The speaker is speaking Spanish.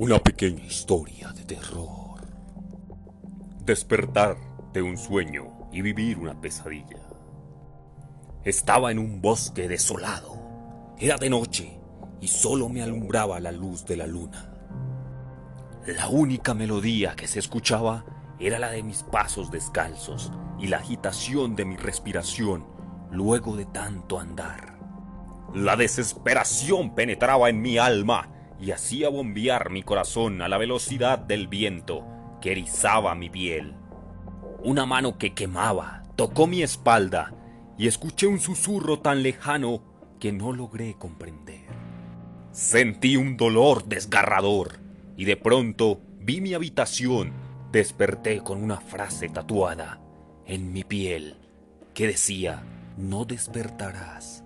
Una pequeña historia de terror. Despertar de un sueño y vivir una pesadilla. Estaba en un bosque desolado. Era de noche y solo me alumbraba la luz de la luna. La única melodía que se escuchaba era la de mis pasos descalzos y la agitación de mi respiración luego de tanto andar. La desesperación penetraba en mi alma y hacía bombear mi corazón a la velocidad del viento que erizaba mi piel. Una mano que quemaba tocó mi espalda y escuché un susurro tan lejano que no logré comprender. Sentí un dolor desgarrador y de pronto vi mi habitación. Desperté con una frase tatuada en mi piel que decía, no despertarás.